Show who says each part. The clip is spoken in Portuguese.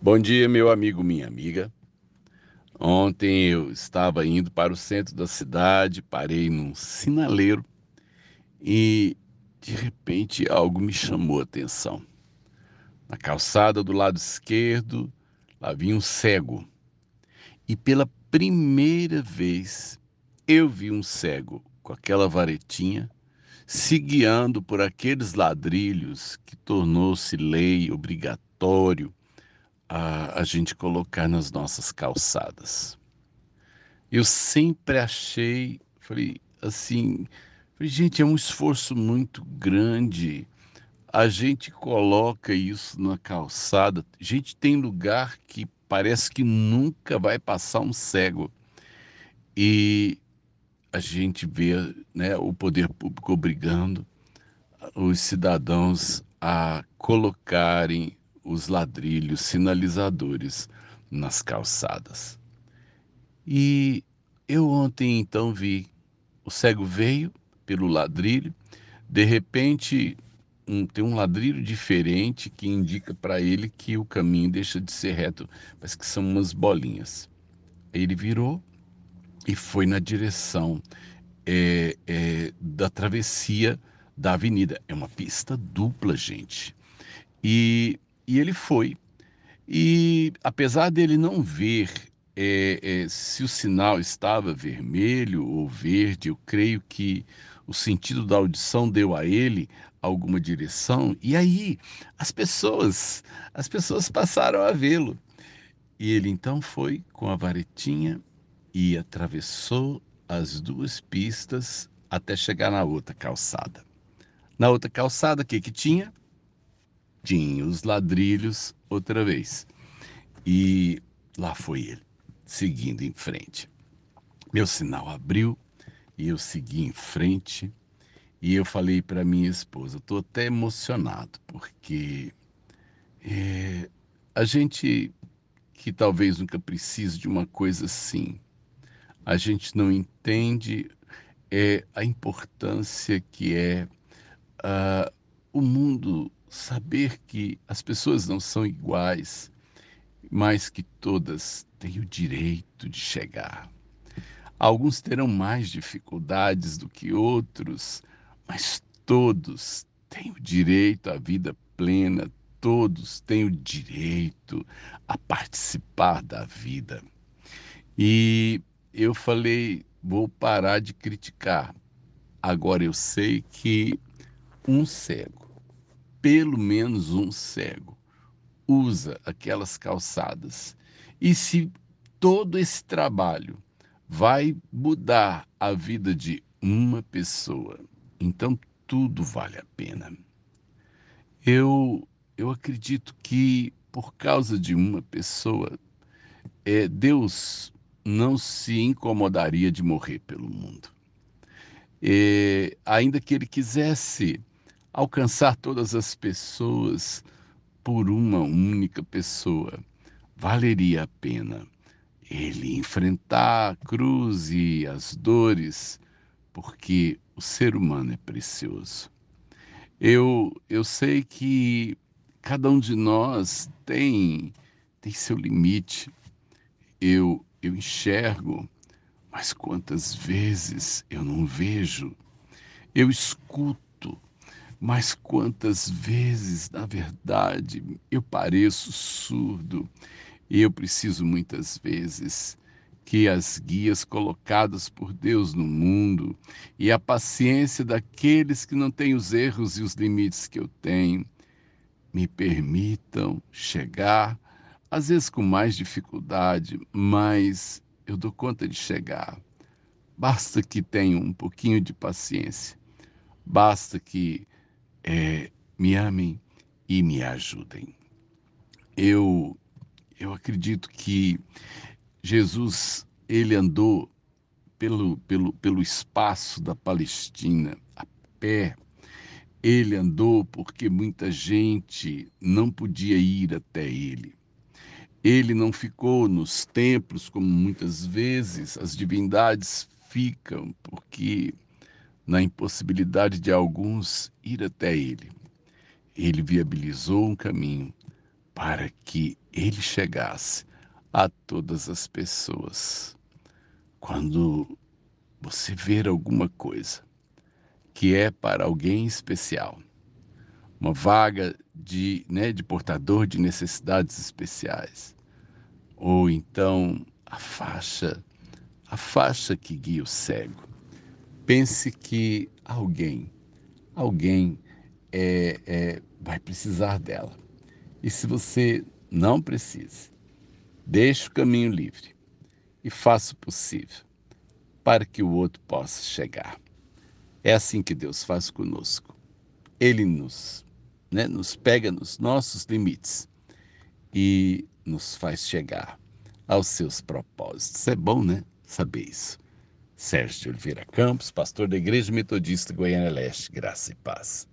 Speaker 1: Bom dia, meu amigo, minha amiga. Ontem eu estava indo para o centro da cidade, parei num sinaleiro e de repente algo me chamou a atenção. Na calçada do lado esquerdo, lá vinha um cego. E pela primeira vez eu vi um cego com aquela varetinha se guiando por aqueles ladrilhos que tornou-se lei obrigatório a, a gente colocar nas nossas calçadas. Eu sempre achei, falei assim, falei, gente, é um esforço muito grande. A gente coloca isso na calçada. Gente, tem lugar que parece que nunca vai passar um cego. E a gente vê né, o poder público obrigando os cidadãos a colocarem os ladrilhos sinalizadores nas calçadas. E eu ontem então vi o cego veio pelo ladrilho, de repente um, tem um ladrilho diferente que indica para ele que o caminho deixa de ser reto, mas que são umas bolinhas. Ele virou e foi na direção é, é, da travessia da avenida. É uma pista dupla, gente. E e ele foi. E apesar dele não ver é, é, se o sinal estava vermelho ou verde, eu creio que o sentido da audição deu a ele alguma direção. E aí as pessoas, as pessoas passaram a vê-lo. E ele então foi com a varetinha e atravessou as duas pistas até chegar na outra calçada. Na outra calçada, o que que tinha? Tinha os ladrilhos outra vez. E lá foi ele, seguindo em frente. Meu sinal abriu e eu segui em frente. E eu falei para minha esposa, estou até emocionado, porque é, a gente que talvez nunca precise de uma coisa assim, a gente não entende é, a importância que é uh, o mundo saber que as pessoas não são iguais, mas que todas têm o direito de chegar. Alguns terão mais dificuldades do que outros, mas todos têm o direito à vida plena, todos têm o direito a participar da vida. E eu falei, vou parar de criticar. Agora eu sei que um cego pelo menos um cego usa aquelas calçadas. E se todo esse trabalho vai mudar a vida de uma pessoa, então tudo vale a pena. Eu, eu acredito que por causa de uma pessoa, é, Deus não se incomodaria de morrer pelo mundo. É, ainda que ele quisesse alcançar todas as pessoas por uma única pessoa. Valeria a pena ele enfrentar a cruz e as dores, porque o ser humano é precioso. Eu, eu sei que cada um de nós tem, tem seu limite. Eu, eu enxergo, mas quantas vezes eu não vejo. Eu escuto mas quantas vezes, na verdade, eu pareço surdo e eu preciso muitas vezes que as guias colocadas por Deus no mundo e a paciência daqueles que não têm os erros e os limites que eu tenho me permitam chegar, às vezes com mais dificuldade, mas eu dou conta de chegar. Basta que tenham um pouquinho de paciência, basta que é, me amem e me ajudem. Eu, eu acredito que Jesus ele andou pelo, pelo, pelo espaço da Palestina a pé. Ele andou porque muita gente não podia ir até ele. Ele não ficou nos templos como muitas vezes as divindades ficam, porque na impossibilidade de alguns ir até ele. Ele viabilizou um caminho para que ele chegasse a todas as pessoas. Quando você ver alguma coisa que é para alguém especial, uma vaga de, né, de portador de necessidades especiais, ou então a faixa, a faixa que guia o cego. Pense que alguém, alguém é, é, vai precisar dela. E se você não precisa, deixe o caminho livre e faça o possível para que o outro possa chegar. É assim que Deus faz conosco. Ele nos, né, nos pega nos nossos limites e nos faz chegar aos seus propósitos. É bom, né? Saber isso. Sérgio Oliveira Campos, pastor da Igreja Metodista Goiânia Leste, graça e paz.